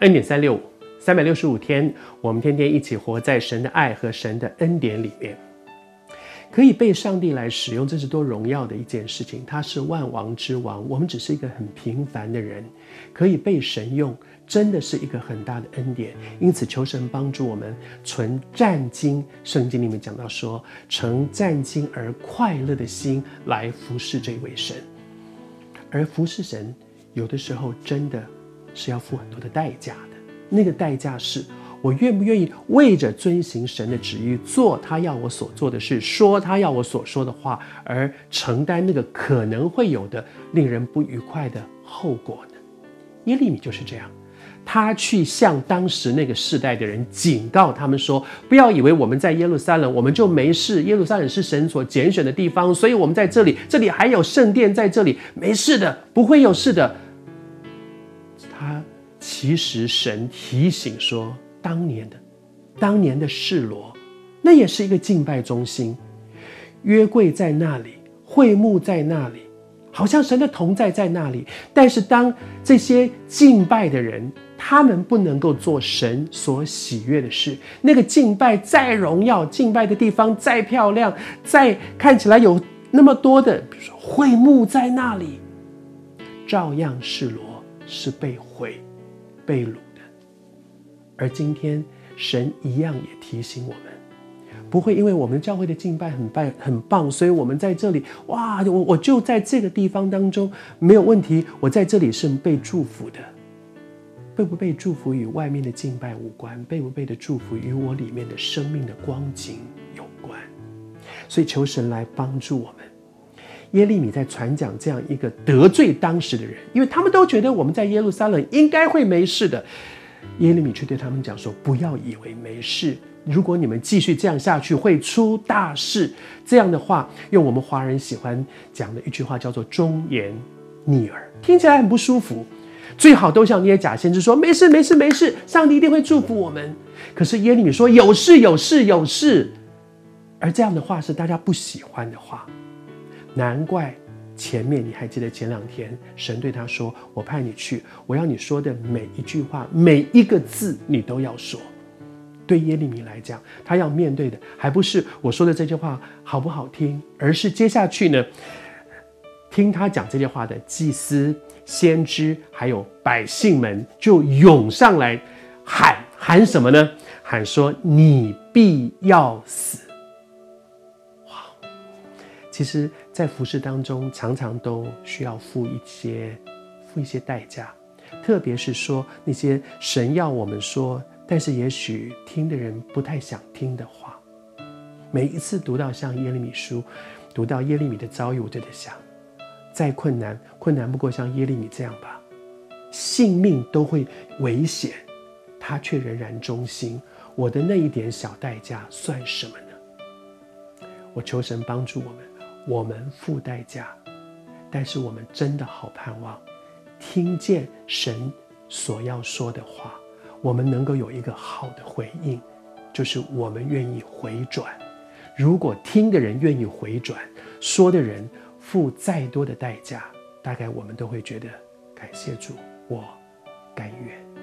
恩典三六五，三百六十五天，我们天天一起活在神的爱和神的恩典里面，可以被上帝来使用，这是多荣耀的一件事情。他是万王之王，我们只是一个很平凡的人，可以被神用，真的是一个很大的恩典。因此，求神帮助我们存战兢，圣经里面讲到说，存战兢而快乐的心来服侍这位神，而服侍神，有的时候真的。是要付很多的代价的，那个代价是我愿不愿意为着遵行神的旨意，做他要我所做的事，说他要我所说的话，而承担那个可能会有的令人不愉快的后果呢？耶利米就是这样，他去向当时那个世代的人警告他们说：不要以为我们在耶路撒冷我们就没事，耶路撒冷是神所拣选的地方，所以我们在这里，这里还有圣殿在这里，没事的，不会有事的。其实神提醒说，当年的，当年的示罗，那也是一个敬拜中心，约柜在那里，会幕在那里，好像神的同在在那里。但是当这些敬拜的人，他们不能够做神所喜悦的事，那个敬拜再荣耀，敬拜的地方再漂亮，再看起来有那么多的，比如说会幕在那里，照样示罗。是被毁、被掳的，而今天神一样也提醒我们，不会因为我们教会的敬拜很棒、很棒，所以我们在这里哇，我我就在这个地方当中没有问题，我在这里是被祝福的，被不被祝福与外面的敬拜无关，被不被的祝福与我里面的生命的光景有关，所以求神来帮助我们。耶利米在传讲这样一个得罪当时的人，因为他们都觉得我们在耶路撒冷应该会没事的。耶利米却对他们讲说：“不要以为没事，如果你们继续这样下去，会出大事。”这样的话，用我们华人喜欢讲的一句话叫做“忠言逆耳”，听起来很不舒服。最好都像那些假先知说：“没事，没事，没事，上帝一定会祝福我们。”可是耶利米说：“有事，有事，有事。”而这样的话是大家不喜欢的话。难怪前面你还记得前两天神对他说：“我派你去，我要你说的每一句话，每一个字你都要说。”对耶利米来讲，他要面对的还不是我说的这句话好不好听，而是接下去呢，听他讲这些话的祭司、先知还有百姓们就涌上来喊喊什么呢？喊说：“你必要死。”其实，在服事当中，常常都需要付一些、付一些代价，特别是说那些神要我们说，但是也许听的人不太想听的话。每一次读到像耶利米书，读到耶利米的遭遇，我就在想，再困难，困难不过像耶利米这样吧，性命都会危险，他却仍然忠心。我的那一点小代价算什么呢？我求神帮助我们。我们付代价，但是我们真的好盼望听见神所要说的话，我们能够有一个好的回应，就是我们愿意回转。如果听的人愿意回转，说的人付再多的代价，大概我们都会觉得感谢主，我甘愿。